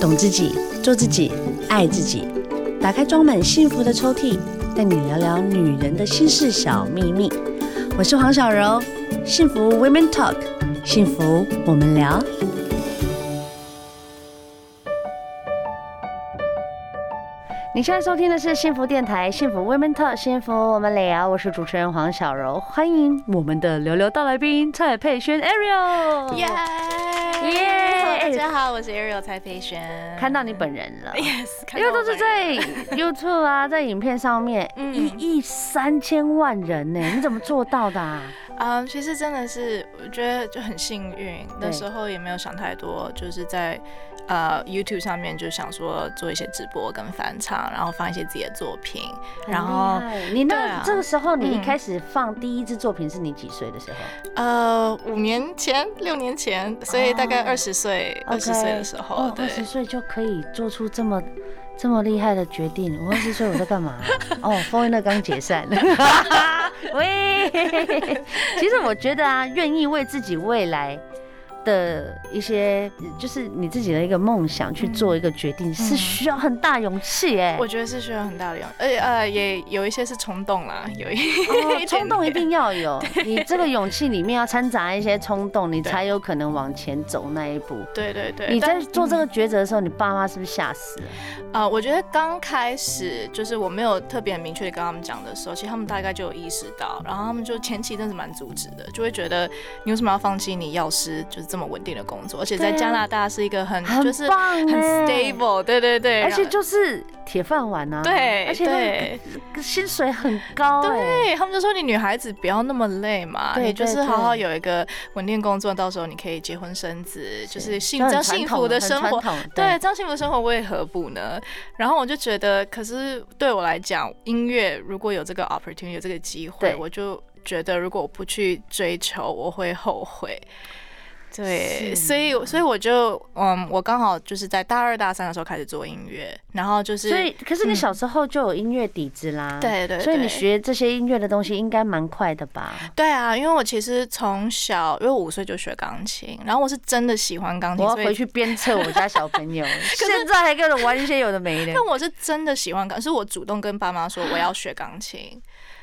懂自己，做自己，爱自己。打开装满幸福的抽屉，带你聊聊女人的心事小秘密。我是黄小柔，幸福 Women Talk，幸福我们聊。你现在收听的是幸福电台，幸福 Women Talk，幸福我们聊。我是主持人黄小柔，欢迎我们的聊聊大来宾蔡佩轩 Ariel。耶耶！大家好，我是 Ariel 蔡佩轩。看到你本人了，Yes，因为都是在 YouTube 啊，在影片上面，一亿三千万人呢，你怎么做到的啊？嗯，其实真的是，我觉得就很幸运，那时候也没有想太多，就是在呃 YouTube 上面就想说做一些直播跟翻唱，然后放一些自己的作品。然后你那这个时候，你一开始放第一支作品是你几岁的时候？呃，五年前、六年前，所以大概二十岁、二十岁的时候，二十岁就可以做出这么这么厉害的决定。我二十岁我在干嘛？哦，风云乐刚解散。喂，其实我觉得啊，愿意为自己未来的一些，就是你自己的一个梦想去做一个决定，是需要很大勇气哎。我觉得是需要很大的勇气，而且呃，也有一些是冲动啦，有一冲动一定要有，你这个勇气里面要掺杂一些冲动，你才有可能往前走那一步。对对对。你在做这个抉择的时候，你爸妈是不是吓死了？啊，我觉得刚开始就是我没有特别明确的跟他们讲的时候，其实他们大概就有意识到，然后他们就前期真是蛮阻止的，就会觉得你为什么要放弃你药师就是这么稳定的工作，而且在加拿大是一个很就是很 stable，对对对，而且就是铁饭碗啊，对，而且薪水很高，对，他们就说你女孩子不要那么累嘛，你就是好好有一个稳定工作，到时候你可以结婚生子，就是幸这样幸福的生活，对，这样幸福的生活为何不呢？然后我就觉得，可是对我来讲，音乐如果有这个 opportunity，有这个机会，我就觉得如果我不去追求，我会后悔。对，所以所以我就嗯，我刚好就是在大二大三的时候开始做音乐，然后就是所以，可是你小时候就有音乐底子啦，对对，所以你学这些音乐的东西应该蛮快的吧？对啊，因为我其实从小，因为我五岁就学钢琴，然后我是真的喜欢钢琴，我要回去鞭策我家小朋友，现在还跟我玩一些有的没的。但我是真的喜欢钢，是我主动跟爸妈说我要学钢琴。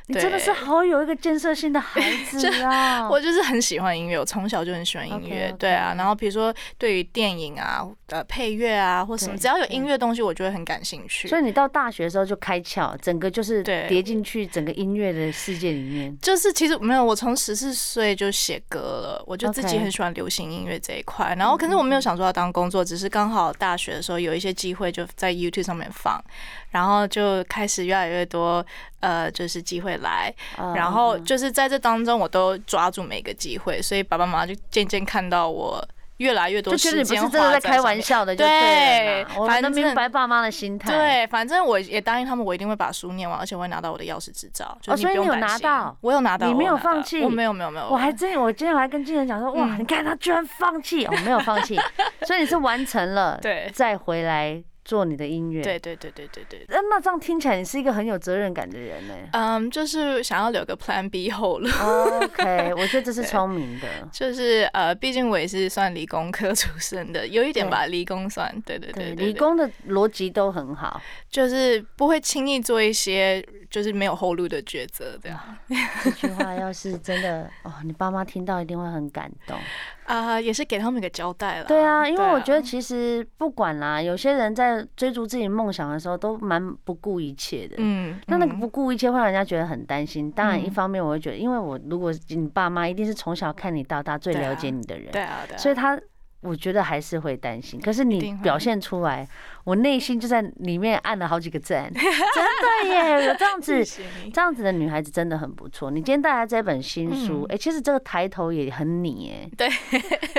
你真的是好有一个建设性的孩子啊！我就是很喜欢音乐，我从小就很喜欢音乐。对啊，然后比如说对于电影啊、呃配乐啊或什么，只要有音乐东西，我就会很感兴趣。所以你到大学的时候就开窍，整个就是叠进去整个音乐的世界里面。就是其实没有，我从十四岁就写歌了，我就自己很喜欢流行音乐这一块。然后可是我没有想说要当工作，只是刚好大学的时候有一些机会就在 YouTube 上面放。然后就开始越来越多，呃，就是机会来，然后就是在这当中，我都抓住每个机会，所以爸爸妈妈就渐渐看到我越来越多时间。就觉得你不是真的在开玩笑的，对，反正明白爸妈的心态。对，反正我也答应他们，我一定会把书念完，而且我会拿到我的钥匙执照。哦，所以你有拿到？我有拿到，你没有放弃？我没有，没有，没有。我还真，我今天还跟经纪人讲说，哇，你看他居然放弃，我没有放弃，所以你是完成了，对，再回来。做你的音乐，对对对对对对。那那这样听起来，你是一个很有责任感的人呢。嗯，就是想要留个 Plan B 后路。OK，我觉得这是聪明的。就是呃，毕竟我也是算理工科出身的，有一点吧，理工算。对对对，理工的逻辑都很好，就是不会轻易做一些就是没有后路的抉择。这样，这句话要是真的哦，你爸妈听到一定会很感动。啊、呃，也是给他们一个交代了。对啊，因为我觉得其实不管啦，有些人在追逐自己梦想的时候都蛮不顾一切的。嗯，那那个不顾一切会让人家觉得很担心。当然，一方面我会觉得，因为我如果你爸妈一定是从小看你到大，最了解你的人。对啊，对啊。所以他。我觉得还是会担心，可是你表现出来，我内心就在里面按了好几个赞，真的耶！有这样子，这样子的女孩子真的很不错。你今天带来这本新书，哎，其实这个抬头也很你耶，对，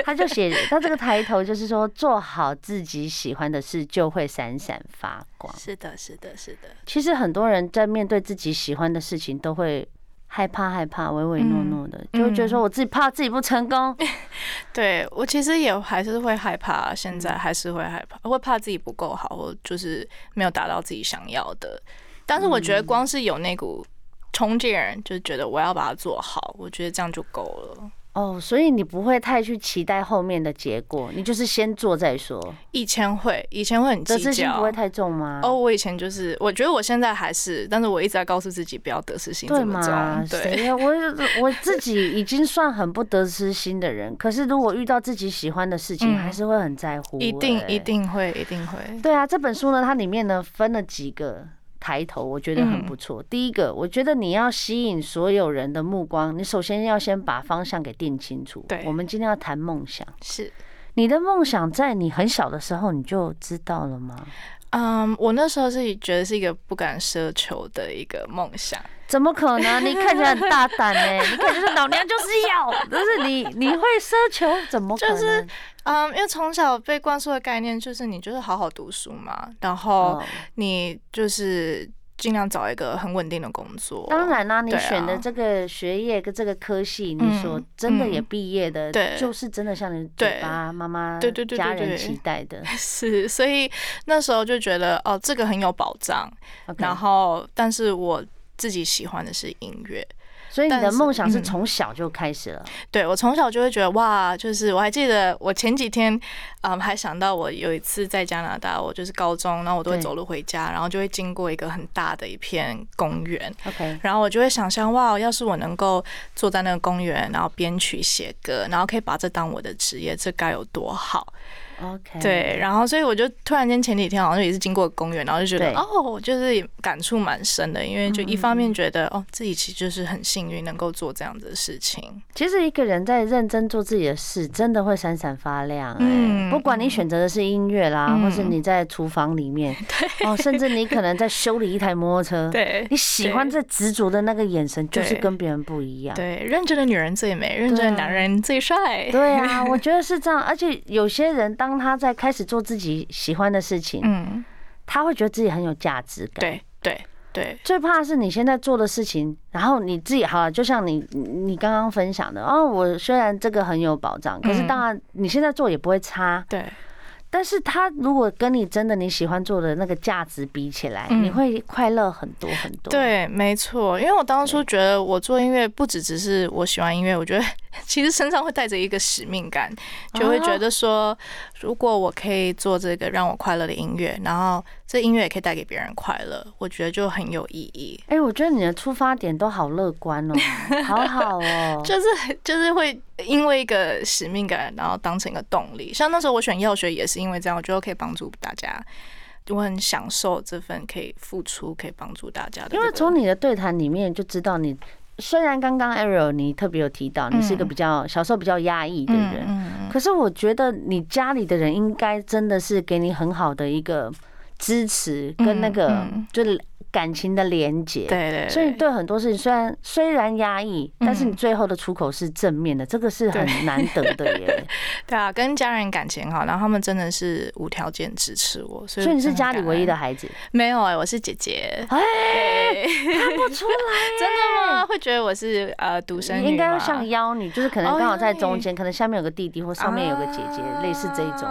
他就写他这个抬头就是说，做好自己喜欢的事，就会闪闪发光。是的，是的，是的。其实很多人在面对自己喜欢的事情，都会。害怕害怕，唯唯诺诺的，嗯、就会觉得说我自己怕自己不成功。嗯、对我其实也还是会害怕，现在还是会害怕，会怕自己不够好，或就是没有达到自己想要的。但是我觉得光是有那股冲劲，就是觉得我要把它做好，我觉得这样就够了。哦，所以你不会太去期待后面的结果，你就是先做再说。以前会，以前会很计较，得失心不会太重吗？哦，我以前就是，我觉得我现在还是，但是我一直在告诉自己不要得失心这么重。对，对我我自己已经算很不得失心的人，可是如果遇到自己喜欢的事情，还是会很在乎、欸。一定一定会，一定会。对啊，这本书呢，它里面呢分了几个。抬头，我觉得很不错。第一个，我觉得你要吸引所有人的目光，你首先要先把方向给定清楚。对，我们今天要谈梦想。是，你的梦想在你很小的时候你就知道了吗？嗯，我那时候是觉得是一个不敢奢求的一个梦想。怎么可能？你看起来很大胆呢。你看就是老娘就是要，就是你你会奢求？怎么可能？就是嗯，因为从小被灌输的概念就是你就是好好读书嘛，然后你就是尽量找一个很稳定的工作。当然啦，你选的这个学业跟这个科系，你说真的也毕业的，对，就是真的像你嘴巴妈妈、对对对家人期待的。是，所以那时候就觉得哦，这个很有保障。然后，但是我自己喜欢的是音乐。所以你的梦想是从小就开始了？嗯、对，我从小就会觉得哇，就是我还记得我前几天，嗯，还想到我有一次在加拿大，我就是高中，然后我都会走路回家，然后就会经过一个很大的一片公园，OK，然后我就会想象哇，要是我能够坐在那个公园，然后编曲写歌，然后可以把这当我的职业，这该有多好。OK，对，然后所以我就突然间前几天好像也是经过公园，然后就觉得哦，就是感触蛮深的，因为就一方面觉得哦，自己其实就是很幸运能够做这样子的事情。其实一个人在认真做自己的事，真的会闪闪发亮。嗯，不管你选择的是音乐啦，或是你在厨房里面，哦，甚至你可能在修理一台摩托车，对，你喜欢这执着的那个眼神，就是跟别人不一样。对，认真的女人最美，认真的男人最帅。对啊，我觉得是这样。而且有些人当当他在开始做自己喜欢的事情，嗯，他会觉得自己很有价值感。对对对，最怕是你现在做的事情，然后你自己好，就像你你刚刚分享的，哦，我虽然这个很有保障，可是当然你现在做也不会差。对。但是他如果跟你真的你喜欢做的那个价值比起来，你会快乐很多很多。对，没错，因为我当初觉得我做音乐不只只是我喜欢音乐，我觉得 其实身上会带着一个使命感，就会觉得说，如果我可以做这个让我快乐的音乐，然后这音乐也可以带给别人快乐，我觉得就很有意义。哎，我觉得你的出发点都好乐观哦，好好哦，就是就是会。因为一个使命感，然后当成一个动力。像那时候我选药学也是因为这样，我觉得可以帮助大家，我很享受这份可以付出、可以帮助大家的。因为从你的对谈里面就知道，你虽然刚刚 Ariel 你特别有提到，你是一个比较小时候比较压抑的人，可是我觉得你家里的人应该真的是给你很好的一个支持跟那个就是。感情的连结，对对，所以对很多事情虽然虽然压抑，但是你最后的出口是正面的，这个是很难得的耶。对啊，跟家人感情好，然后他们真的是无条件支持我，所以所以你是家里唯一的孩子？没有哎，我是姐姐。哎，看不出来，真的吗？会觉得我是呃独生女？应该要像妖女，就是可能刚好在中间，可能下面有个弟弟或上面有个姐姐，类似这一种。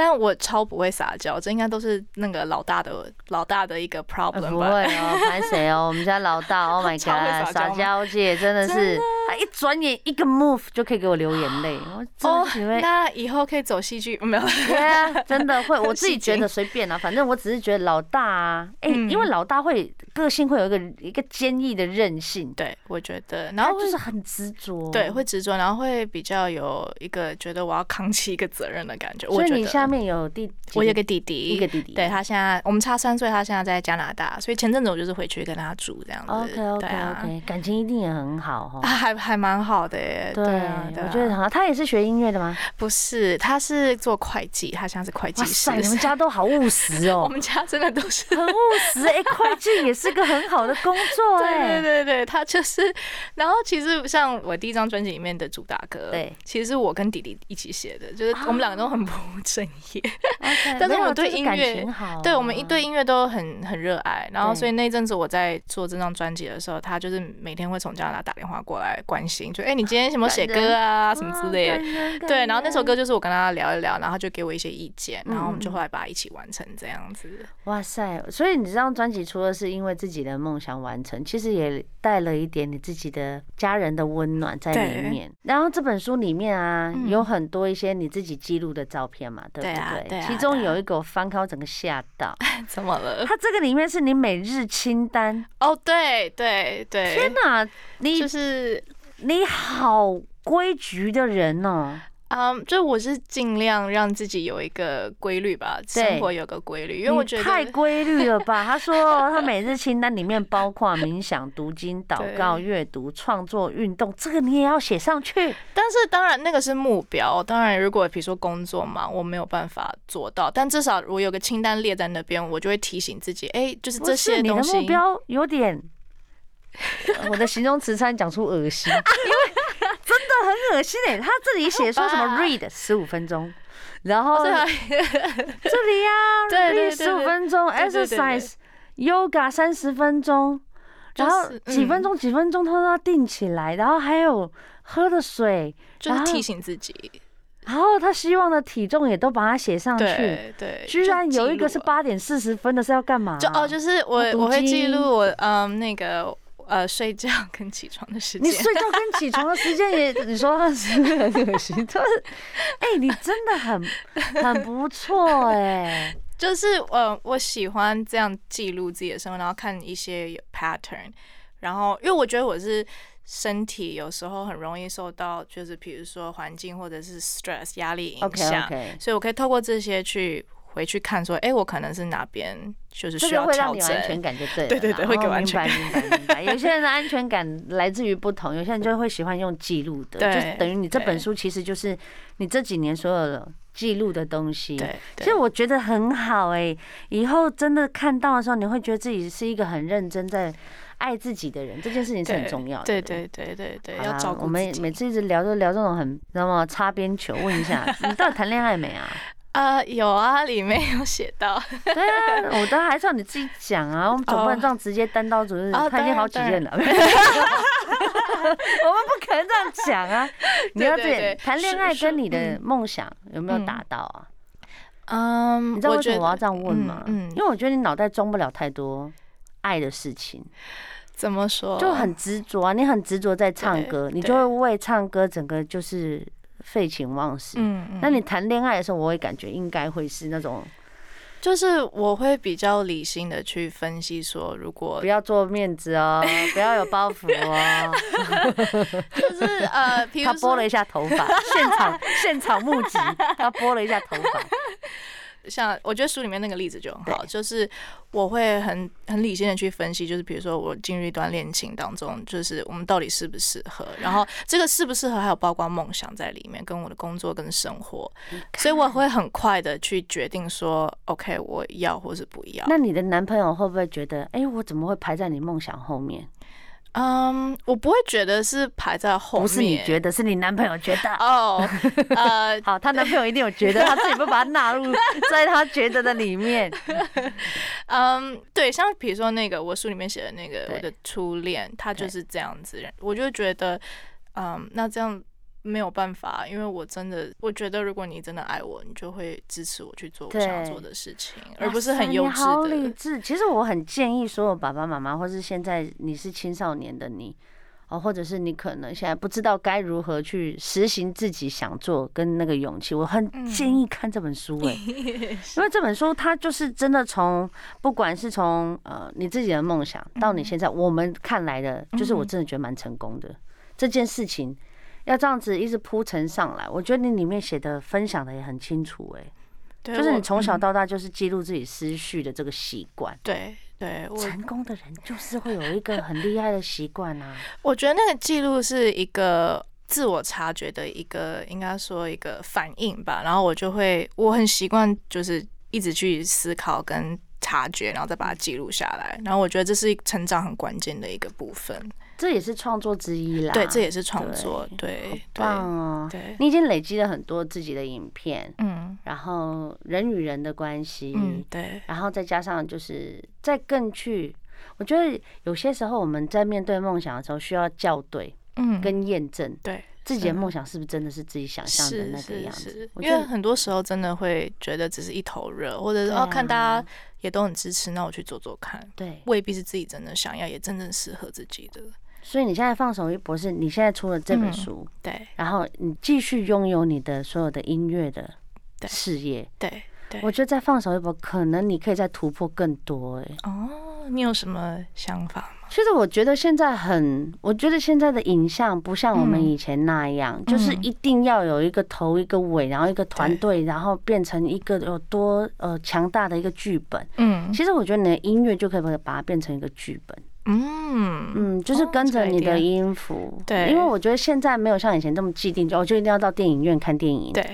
但我超不会撒娇，这应该都是那个老大的老大的一个 problem 吧？不会哦，拍谁哦？我们家老大，Oh my god，撒娇姐真的是，他一转眼一个 move 就可以给我流眼泪。我哦，那以后可以走戏剧没有？对啊，真的会，我自己觉得随便啊，反正我只是觉得老大啊，哎，因为老大会个性会有一个一个坚毅的韧性，对我觉得，然后就是很执着，对，会执着，然后会比较有一个觉得我要扛起一个责任的感觉。我觉得。面有弟，我有个弟弟，一个弟弟，对他现在我们差三岁，他现在在加拿大，所以前阵子我就是回去跟他住这样子。OK OK OK，感情一定也很好哈，还还蛮好的耶。对，我觉得很好。他也是学音乐的吗？不是，他是做会计，他现在是会计师。你们家都好务实哦，我们家真的都是很务实。哎，会计也是个很好的工作 哎。对对对，他就是。然后其实像我第一张专辑里面的主打歌，对，其实是我跟弟弟一起写的，就是我们两个都很不务正业。但是我对音乐，对我们一对音乐都很很热爱。然后，所以那阵子我在做这张专辑的时候，他就是每天会从加拿大打电话过来关心，就哎、欸，你今天什么写歌啊，什么之类的。对，然后那首歌就是我跟他聊一聊，然后他就给我一些意见，然后我们就后来把它一起完成这样子。哇塞！所以你这张专辑除了是因为自己的梦想完成，其实也带了一点你自己的家人的温暖在里面。然后这本书里面啊，有很多一些你自己记录的照片嘛，对不对？其中有一个我翻开，我整个吓到。怎么了？它这个里面是你每日清单。哦，对对对。天哪，你就是你好规矩的人哦。嗯，um, 就我是尽量让自己有一个规律吧，生活有个规律，因为我觉得太规律了吧。他说他每日清单里面包括冥想、读经、祷告、阅读、创作、运动，这个你也要写上去。但是当然那个是目标，当然如果比如说工作嘛，我没有办法做到，但至少我有个清单列在那边，我就会提醒自己，哎，就是这些东西。你的目标有点，我的形容词差点讲出恶心，因为。真的很恶心哎！他这里写说什么 read 十五分钟，然后 这里呀，read 十五分钟，exercise yoga 三十分钟，然后几分钟几分钟他都要定起来，然后还有喝的水，就是提醒自己。然后他希望的体重也都把它写上去。对，居然有一个是八点四十分的，是要干嘛？就哦，就是我我会记录我嗯那个。呃，睡觉跟起床的时间，你睡觉跟起床的时间也，你说他是很恶心，就是，哎，你真的很 很不错哎，就是呃，我喜欢这样记录自己的生活，然后看一些有 pattern，然后因为我觉得我是身体有时候很容易受到，就是比如说环境或者是 stress 压力影响，okay, okay. 所以我可以透过这些去。回去看说，哎、欸，我可能是哪边就是需要调整，会让你安全感就对了。对对对，会给安全感。明白明白明白。有些人的安全感来自于不同，有些人就会喜欢用记录的，就等于你这本书其实就是你这几年所有的记录的东西。对，对其实我觉得很好哎、欸，以后真的看到的时候，你会觉得自己是一个很认真在爱自己的人，这件事情是很重要的。对对对对对，要照顾。我们每次一直聊都聊这种很，知道吗？擦边球，问一下，你到底谈恋爱没啊？啊，有啊，里面有写到。对啊，我都还是要你自己讲啊，我们总不能这样直接单刀直入。他已经好几任了，我们不可能这样讲啊。你要对谈恋爱跟你的梦想有没有达到啊？嗯，你知道为什么我要这样问吗？嗯，因为我觉得你脑袋装不了太多爱的事情。怎么说？就很执着啊，你很执着在唱歌，你就会为唱歌整个就是。废寝忘食。嗯，嗯，那你谈恋爱的时候，我会感觉应该会是那种，就是我会比较理性的去分析说，如果不要做面子哦，不要有包袱哦，就是呃，他拨了一下头发，现场现场目击，他拨了一下头发。像我觉得书里面那个例子就很好，就是我会很很理性的去分析，就是比如说我进入一段恋情当中，就是我们到底适不适合，然后这个适不适合还有包括梦想在里面，跟我的工作跟生活，所以我会很快的去决定说，OK，我要或是不要。那你的男朋友会不会觉得，哎，我怎么会排在你梦想后面？嗯，um, 我不会觉得是排在后面，不是你觉得，是你男朋友觉得哦。呃，oh, uh, 好，他男朋友一定有觉得，他自己不把它纳入 在他觉得的里面。嗯，um, 对，像比如说那个我书里面写的那个我的初恋，他就是这样子，我就觉得，嗯，um, 那这样。没有办法，因为我真的，我觉得如果你真的爱我，你就会支持我去做我想做的事情，而不是很幼稚的。好理智。其实我很建议所有爸爸妈妈，或是现在你是青少年的你，哦，或者是你可能现在不知道该如何去实行自己想做跟那个勇气，我很建议看这本书哎，嗯、因为这本书它就是真的从不管是从呃你自己的梦想到你现在，我们看来的，就是我真的觉得蛮成功的、嗯、这件事情。要这样子一直铺陈上来，我觉得你里面写的分享的也很清楚哎，就是你从小到大就是记录自己思绪的这个习惯。对对，成功的人就是会有一个很厉害的习惯啊。我觉得那个记录是一个自我察觉的一个，应该说一个反应吧。然后我就会，我很习惯就是一直去思考跟察觉，然后再把它记录下来。然后我觉得这是成长很关键的一个部分。这也是创作之一啦。对，这也是创作。对，好棒哦！对，你已经累积了很多自己的影片，嗯，然后人与人的关系，嗯，对，然后再加上就是再更去，我觉得有些时候我们在面对梦想的时候需要校对，嗯，跟验证，对。自己的梦想是不是真的是自己想象的那个样子？因为很多时候真的会觉得只是一头热，或者是哦看大家也都很支持，那我去做做看。对，未必是自己真的想要，也真正适合自己的。所以你现在放手一搏，是你现在出了这本书，对，然后你继续拥有你的所有的音乐的事业，对，对，我觉得再放手一搏，可能你可以再突破更多。哎，哦，你有什么想法吗？其实我觉得现在很，我觉得现在的影像不像我们以前那样，嗯、就是一定要有一个头一个尾，然后一个团队，然后变成一个有多呃强大的一个剧本。嗯，其实我觉得你的音乐就可以把它变成一个剧本。嗯嗯，就是跟着你的音符。对，因为我觉得现在没有像以前这么既定，就我就一定要到电影院看电影。对。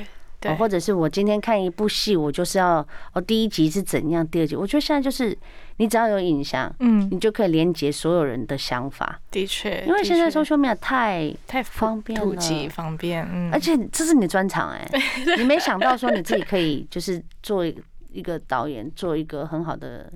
或者是我今天看一部戏，我就是要哦，第一集是怎样，第二集，我觉得现在就是你只要有影像，嗯，你就可以连接所有人的想法。的确，因为现在 social media 太太方便了，普及方便，嗯，而且这是你的专长哎，你没想到说你自己可以就是做一个导演，做一个很好的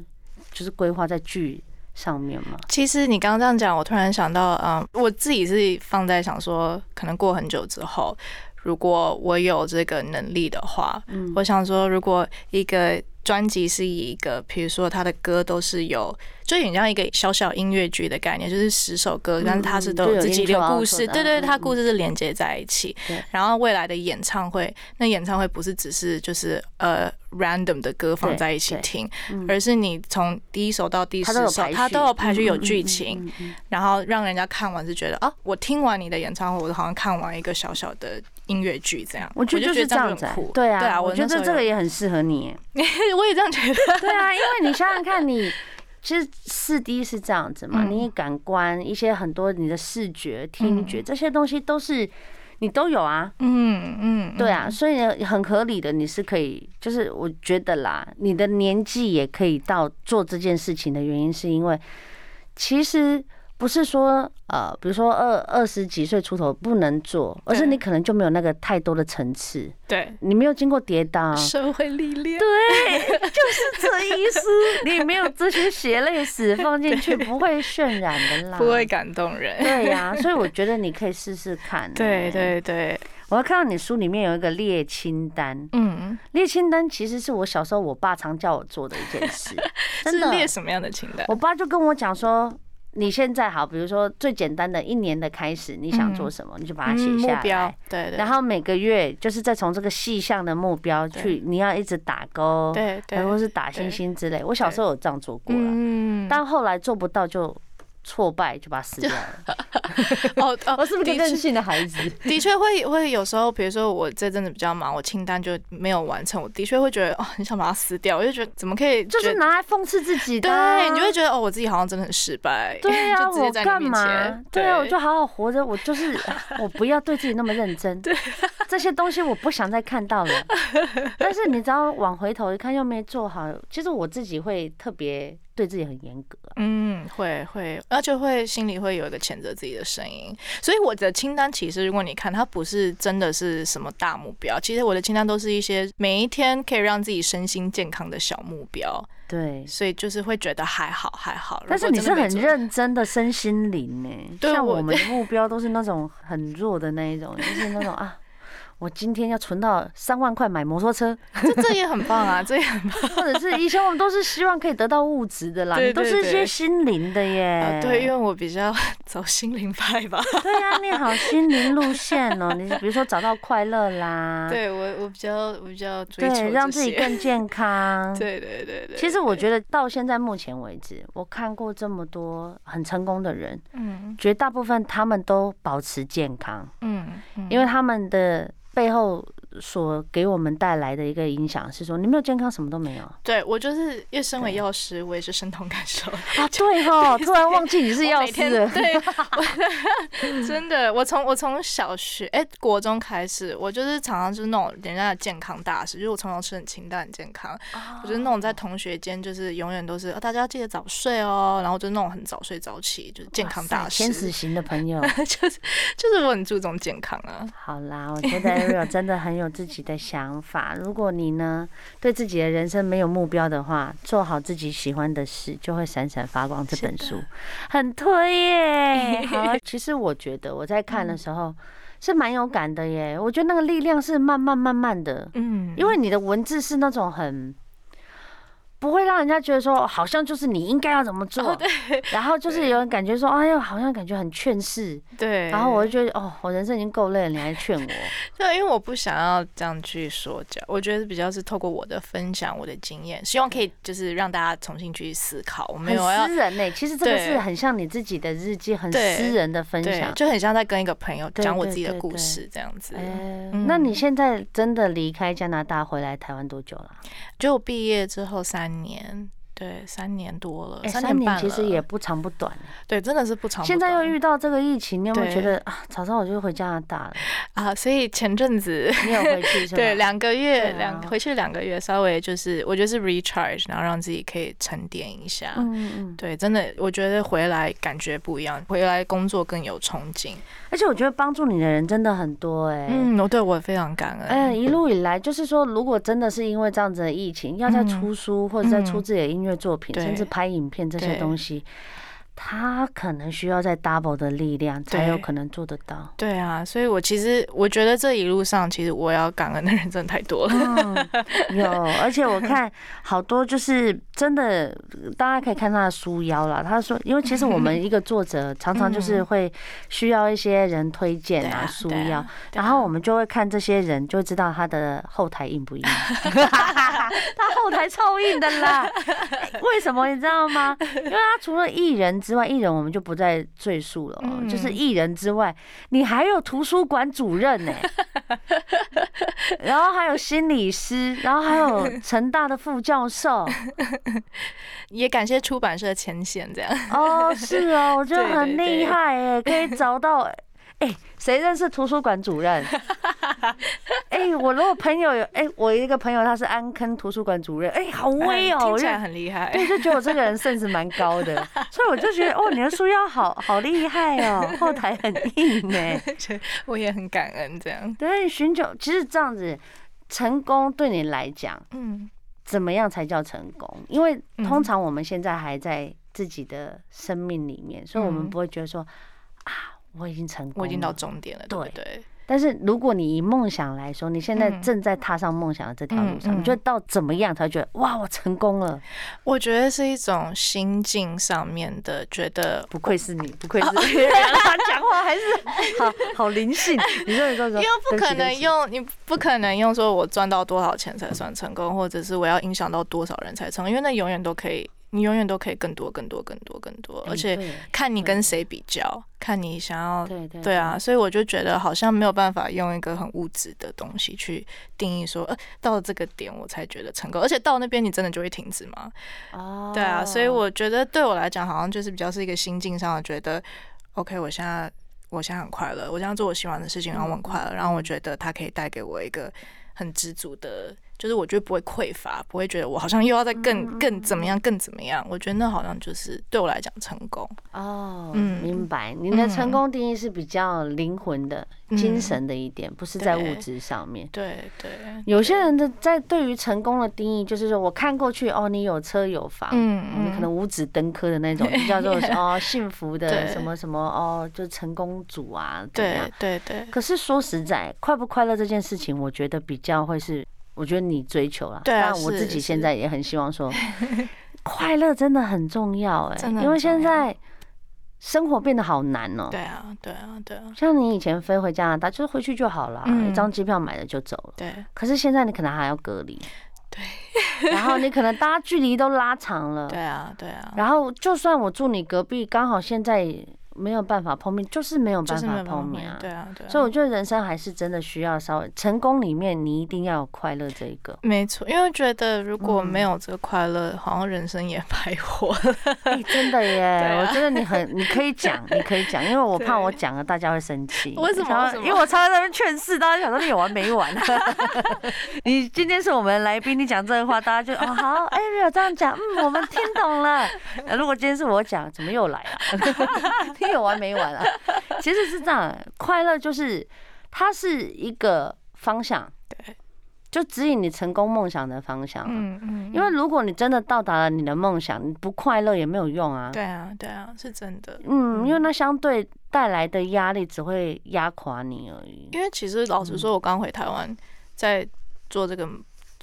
就是规划在剧上面吗。其实你刚刚这样讲，我突然想到，嗯，我自己是放在想说，可能过很久之后。如果我有这个能力的话，嗯，我想说，如果一个专辑是以一个，比如说他的歌都是有，就很像一个小小音乐剧的概念，就是十首歌，但是他是都有自己的故事，对对，他故事是连接在一起。然后未来的演唱会，那演唱会不是只是就是呃 random 的歌放在一起听，而是你从第一首到第十首，他都有排序。有剧情，然后让人家看完是觉得啊，我听完你的演唱会，我好像看完一个小小的。音乐剧这样，我觉得就是这样子，对啊，对啊，我觉得这个也很适合你。我也这样觉得。对啊，因为你想想看，你 其实四 D 是这样子嘛，你感官一些很多你的视觉、听觉这些东西都是你都有啊。嗯嗯，对啊，所以很合理的，你是可以，就是我觉得啦，你的年纪也可以到做这件事情的原因，是因为其实。不是说呃，比如说二二十几岁出头不能做，而是你可能就没有那个太多的层次。对，你没有经过跌宕，社会历练。对，就是这意思。你没有这些血泪史放进去，不会渲染的啦，不会感动人。对呀、啊，所以我觉得你可以试试看、欸。对对对，我要看到你书里面有一个列清单。嗯，列清单其实是我小时候我爸常叫我做的一件事。真的？列什么样的清单？我爸就跟我讲说。你现在好，比如说最简单的一年的开始，你想做什么，你就把它写下来。对对。然后每个月就是再从这个细项的目标去，你要一直打勾，对对，或是打星星之类。我小时候有这样做过了，嗯，但后来做不到就。挫败就把它撕掉了。哦 哦，我是不是个任性的孩子？的确会会有时候，比如说我这阵子比较忙，我清单就没有完成。我的确会觉得哦，很想把它撕掉。我就觉得怎么可以，就是拿来讽刺自己的。对，你就会觉得哦，我自己好像真的很失败。对啊，我干嘛？对啊，我就好好活着。我就是我不要对自己那么认真。对，这些东西我不想再看到了。但是你只要往回头一看，又没做好，其实我自己会特别。对自己很严格，嗯，会会，而且会心里会有一个谴责自己的声音。所以我的清单其实，如果你看，它不是真的是什么大目标。其实我的清单都是一些每一天可以让自己身心健康的小目标。对，所以就是会觉得还好还好。但是你是很认真的身心灵呢，像我们的目标都是那种很弱的那一种，就是那种 啊。我今天要存到三万块买摩托车，这这也很棒啊，这也很棒。或者是以前我们都是希望可以得到物质的啦，对对对，都是一些心灵的耶。啊，对，因为我比较 走心灵派吧。对呀，你好心灵路线哦，你比如说找到快乐啦。对我，我比较我比较追求对，让自己更健康。对对对对。其实我觉得到现在目前为止，我看过这么多很成功的人，嗯，绝大部分他们都保持健康，嗯，因为他们的。背后所给我们带来的一个影响是说，你没有健康，什么都没有。对，我就是，因为身为药师，我也是深同感受啊。对哦，突然忘记你是药师了。对，真的，我从我从小学哎、欸、国中开始，我就是常常就是那种人家的健康大使，就是我从小吃很清淡很健康。我就是那种在同学间就是永远都是大家要记得早睡哦，然后就那种很早睡早起，就是健康大使。天使型的朋友，就是就是我很注重健康啊。好啦，我觉得。真的很有有自己的想法。如果你呢，对自己的人生没有目标的话，做好自己喜欢的事，就会闪闪发光。这本书很推耶。好，其实我觉得我在看的时候是蛮有感的耶。我觉得那个力量是慢慢慢慢的，嗯，因为你的文字是那种很。不会让人家觉得说，好像就是你应该要怎么做，对。然后就是有人感觉说，哎呦，好像感觉很劝世，对。然后我就觉得，哦，我人生已经够累了，你还劝我？对，因为我不想要这样去说教，我觉得比较是透过我的分享，我的经验，希望可以就是让大家重新去思考。我没有私人呢、欸，其实这个是很像你自己的日记，很私人的分享，就很像在跟一个朋友讲我自己的故事这样子。哎，那你现在真的离开加拿大回来台湾多久了？就毕业之后三年。对，三年多了，三年其实也不长不短。对，真的是不长不短。现在又遇到这个疫情，你有没有觉得啊？早上我就回加拿大了啊！所以前阵子 你有回去？对，两个月，两回去两个月，稍微就是我觉得是 recharge，然后让自己可以沉淀一下。嗯嗯。对，真的，我觉得回来感觉不一样，回来工作更有冲劲。而且我觉得帮助你的人真的很多哎。嗯，我对我非常感恩。嗯，一路以来就是说，如果真的是因为这样子的疫情，要再出书或者再出自己的音乐作品，甚至拍影片这些东西，他可能需要再 double 的力量才有可能做得到。对啊，所以我其实我觉得这一路上，其实我要感恩的人真的太多了。嗯，有，而且我看好多就是真的，大家可以看他的书腰了。他说，因为其实我们一个作者 常常就是会需要一些人推荐啊书腰，然后我们就会看这些人，就知道他的后台硬不硬。他后台超硬的啦，为什么你知道吗？因为他除了艺人。之外，艺人我们就不再赘述了。嗯、就是艺人之外，你还有图书馆主任呢，然后还有心理师，然后还有 成大的副教授，也感谢出版社牵线这样。哦，是哦，我觉得很厉害哎，可以找到。哎，谁认识图书馆主任？哎，我如果朋友有，哎，我一个朋友他是安坑图书馆主任，哎，好威哦，听起来很厉害。对，就觉得我这个人 sense 蛮高的，所以我就觉得，哦，你的书腰好好厉害哦，后台很硬哎。我也很感恩这样。对，寻求其实这样子成功对你来讲，嗯，怎么样才叫成功？因为通常我们现在还在自己的生命里面，所以我们不会觉得说啊。我已经成功，我已经到终点了，对不对？但是如果你以梦想来说，你现在正在踏上梦想的这条路上，你觉得到怎么样才觉得哇，我成功了？我觉得是一种心境上面的，觉得不愧是你，不愧是 你，讲话还是好好灵性。你说，你说，因为不可能用，你不可能用说我赚到多少钱才算成功，或者是我要影响到多少人才成功，因为那永远都可以。你永远都可以更多、更多、更多、更多，而且看你跟谁比较，看你想要，对啊，所以我就觉得好像没有办法用一个很物质的东西去定义说，呃，到了这个点我才觉得成功，而且到那边你真的就会停止吗？哦，对啊，所以我觉得对我来讲，好像就是比较是一个心境上的觉得，OK，我现在我现在很快乐，我现在做我喜欢的事情，然后我很快乐，然后我觉得它可以带给我一个很知足的。就是我觉得不会匮乏，不会觉得我好像又要再更更怎么样，更怎么样。我觉得那好像就是对我来讲成功。哦，嗯，明白。你的成功定义是比较灵魂的、精神的一点，不是在物质上面。对对。有些人的在对于成功的定义，就是说我看过去，哦，你有车有房，嗯，你可能五子登科的那种，叫做哦幸福的什么什么哦，就成功组啊，对对对。可是说实在，快不快乐这件事情，我觉得比较会是。我觉得你追求了，但我自己现在也很希望说，快乐真的很重要哎，因为现在生活变得好难哦。对啊，对啊，对啊。像你以前飞回加拿大，就是回去就好了，一张机票买了就走了。对。可是现在你可能还要隔离。对。然后你可能大家距离都拉长了。对啊，对啊。然后就算我住你隔壁，刚好现在。没有办法碰面，就是没有办法碰面啊。对啊，对啊。所以我觉得人生还是真的需要稍微成功里面，你一定要有快乐这一个。没错，因为觉得如果没有这个快乐，好像人生也白活 真的耶！我觉得你很，你可以讲，你可以讲，因为我怕我讲了大家会生气。为什么？因为我常常在那边劝世，大家想说你有完没完？你今天是我们来宾，你讲这个话，大家就哦好，哎，没有这样讲，嗯，我们听懂了。如果今天是我讲，怎么又来了？有完没完啊？其实是这样，快乐就是它是一个方向，对。就指引你成功梦想的方向。嗯嗯。因为如果你真的到达了你的梦想，你不快乐也没有用啊。对啊，对啊，是真的。嗯，因为那相对带来的压力只会压垮你而已。因为其实老实说，我刚回台湾，在做这个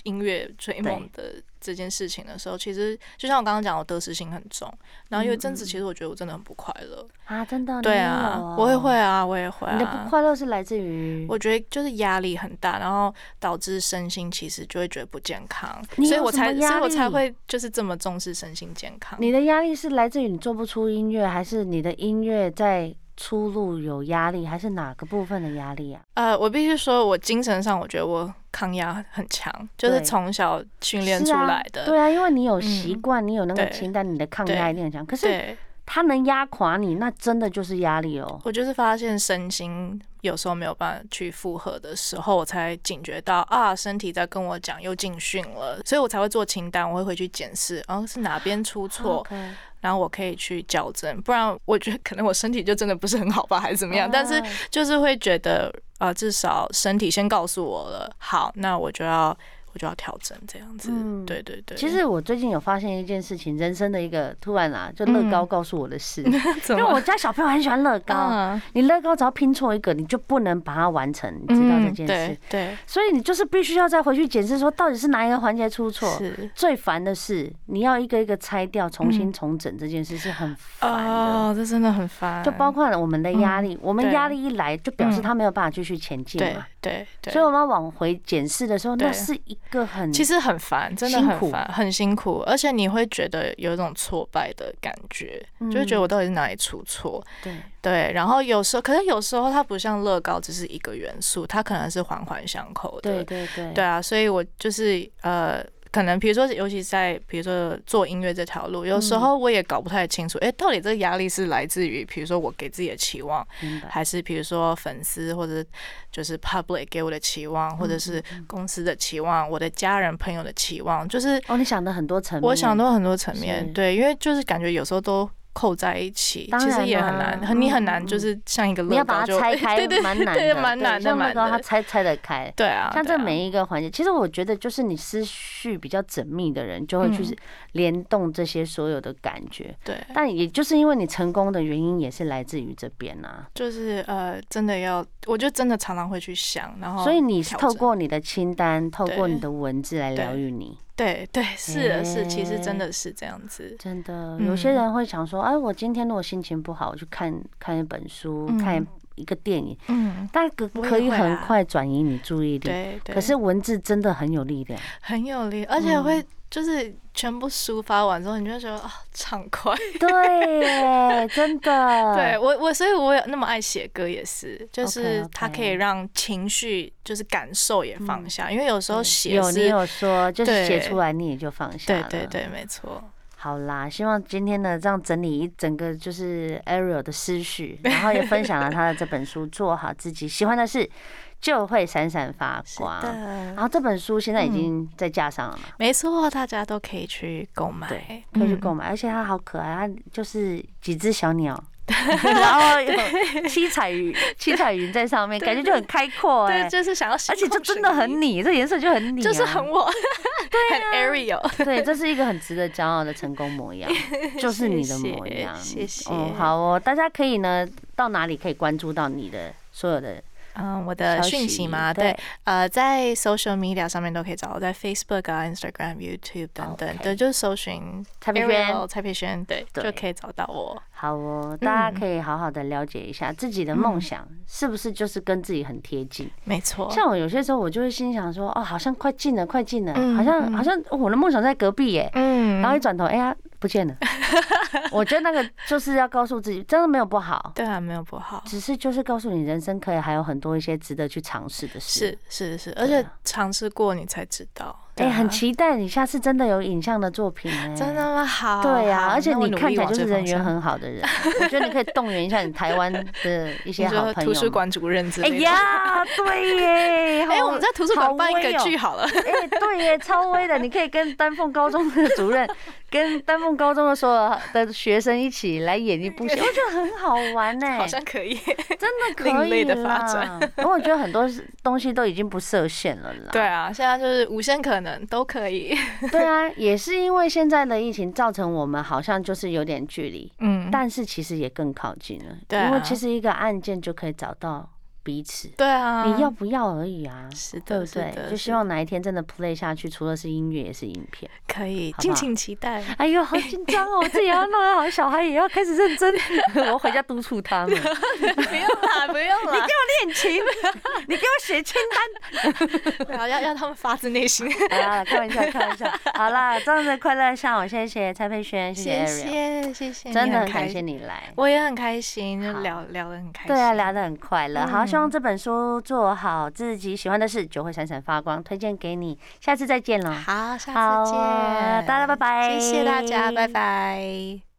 音乐追梦的。这件事情的时候，其实就像我刚刚讲，我得失心很重。然后因为阵子，其实我觉得我真的很不快乐啊！真的？对啊，我也会啊，我也会啊。你的不快乐是来自于？我觉得就是压力很大，然后导致身心其实就会觉得不健康。所以我才，所以我才会就是这么重视身心健康。你的压力是来自于你做不出音乐，还是你的音乐在？出路有压力，还是哪个部分的压力啊？呃，我必须说，我精神上我觉得我抗压很强，就是从小训练出来的。对啊，因为你有习惯，你有那个清单，你的抗压一定很强。可是他能压垮你，那真的就是压力哦。我就是发现身心有时候没有办法去负荷的时候，我才警觉到啊，身体在跟我讲又进训了，所以我才会做清单，我会回去检视，然后是哪边出错。Okay. 然后我可以去矫正，不然我觉得可能我身体就真的不是很好吧，还是怎么样？但是就是会觉得啊、呃，至少身体先告诉我了，好，那我就要。我就要调整这样子，嗯，对对对。其实我最近有发现一件事情，人生的一个突然啊，就乐高告诉我的事，因为我家小朋友很喜欢乐高，你乐高只要拼错一个，你就不能把它完成，你知道这件事？对。所以你就是必须要再回去检视，说到底是哪一个环节出错。是。最烦的是你要一个一个拆掉，重新重整这件事是很烦的。哦，这真的很烦。就包括了我们的压力，我们压力一来，就表示他没有办法继续前进嘛。对。所以我们要往回检视的时候，那是一个很其实很烦，真的很烦，很辛苦，而且你会觉得有一种挫败的感觉，就会觉得我到底是哪里出错？对对，然后有时候，可是有时候它不像乐高，只是一个元素，它可能是环环相扣的。对对对，对啊，所以我就是呃。可能比如说，尤其在比如说做音乐这条路，有时候我也搞不太清楚，哎，到底这个压力是来自于，比如说我给自己的期望，还是比如说粉丝或者就是 public 给我的期望，或者是公司的期望，我的家人朋友的期望，就是哦，你想的很多层面，我想到很多层面，对，因为就是感觉有时候都。扣在一起，其实也很难，你很难，就是像一个乐高，你要把它拆开，对对，蛮难的，蛮难的，蛮难的。它拆拆得开，对啊。像这每一个环节，其实我觉得，就是你思绪比较缜密的人，就会去联动这些所有的感觉。对。但也就是因为你成功的原因，也是来自于这边啊。就是呃，真的要，我就真的常常会去想，然后。所以你是透过你的清单，透过你的文字来疗愈你。对对是的是，其实真的是这样子。真的，有些人会想说，哎，我今天如果心情不好，我去看看一本书，看一个电影，嗯，但可可以很快转移你注意力。对对。可是文字真的很有力量，很有力，而且会。就是全部抒发完之后，你就会觉得啊，畅快。对，真的。对我，我所以，我有那么爱写歌，也是，就是它可以让情绪，就是感受也放下。因为有时候写有你有说，就是写出来你也就放下了。对对对，没错。好啦，希望今天呢，这样整理一整个就是 Ariel 的思绪，然后也分享了他的这本书《做好自己喜欢的事》。就会闪闪发光。然后这本书现在已经在架上了嘛？没错，大家都可以去购买，可以去购买。而且它好可爱，它就是几只小鸟，然后有七彩云，七彩云在上面，感觉就很开阔。对，就是想要，而且就真的很你，这颜色就很你，就是很我，对，很 Ariel。对，这是一个很值得骄傲的成功模样，就是你的模样。谢谢。哦，好哦，大家可以呢，到哪里可以关注到你的所有的？嗯，我的讯息嘛，对，呃，在 social media 上面都可以找到，在 Facebook 啊、Instagram、YouTube 等等，对，就是搜寻蔡佩轩，蔡佩轩，对，就可以找到我。好哦，大家可以好好的了解一下自己的梦想是不是就是跟自己很贴近。没错，像我有些时候我就会心想说，哦，好像快进了，快进了，好像好像我的梦想在隔壁耶，嗯，然后一转头，哎呀。不见了，我觉得那个就是要告诉自己，真的没有不好。对啊，没有不好，只是就是告诉你，人生可以还有很多一些值得去尝试的事。是是是，而且尝试过你才知道，哎，很期待你下次真的有影像的作品哎，真的吗？好，对呀，而且你看起来就是人缘很好的人，我觉得你可以动员一下你台湾的一些好 朋友，图书馆主任之类的。哎呀，对耶，哎，我们在图书馆办一个剧好了。哎，对耶，超威的，你可以跟丹凤高中的主任，跟丹凤高中的所有的学生一起来演一部戏，我觉得很好玩呢。好像可以，真的可以的发展。我觉得很多东西都已经不设限了啦。对啊，现在就是无限可能，都可以。对啊，也是因为现在的疫情造成我们好像就是有点距离，嗯，但是其实也更靠近了。对，因为其实一个按键就可以找到。彼此，对啊，你要不要而已啊，是的，对不对？就希望哪一天真的 play 下去，除了是音乐，也是影片，可以敬请期待。哎呦，好紧张哦，我 自己要弄好，小孩也要开始认真，我回家督促他们。不用啦，不用 啦，你给我练琴，你给我写清单，好，要让他们发自内心。好啦，开玩笑，开玩笑。好啦，这样子快乐下午，谢谢蔡佩轩，谢谢，谢谢，真的很感谢你来，我也很开心，聊聊得很开心，对啊，聊得很快乐，好。希望这本书做好自己喜欢的事，就会闪闪发光。推荐给你，下次再见了。好，下次见，大家拜拜，谢谢大家，拜拜。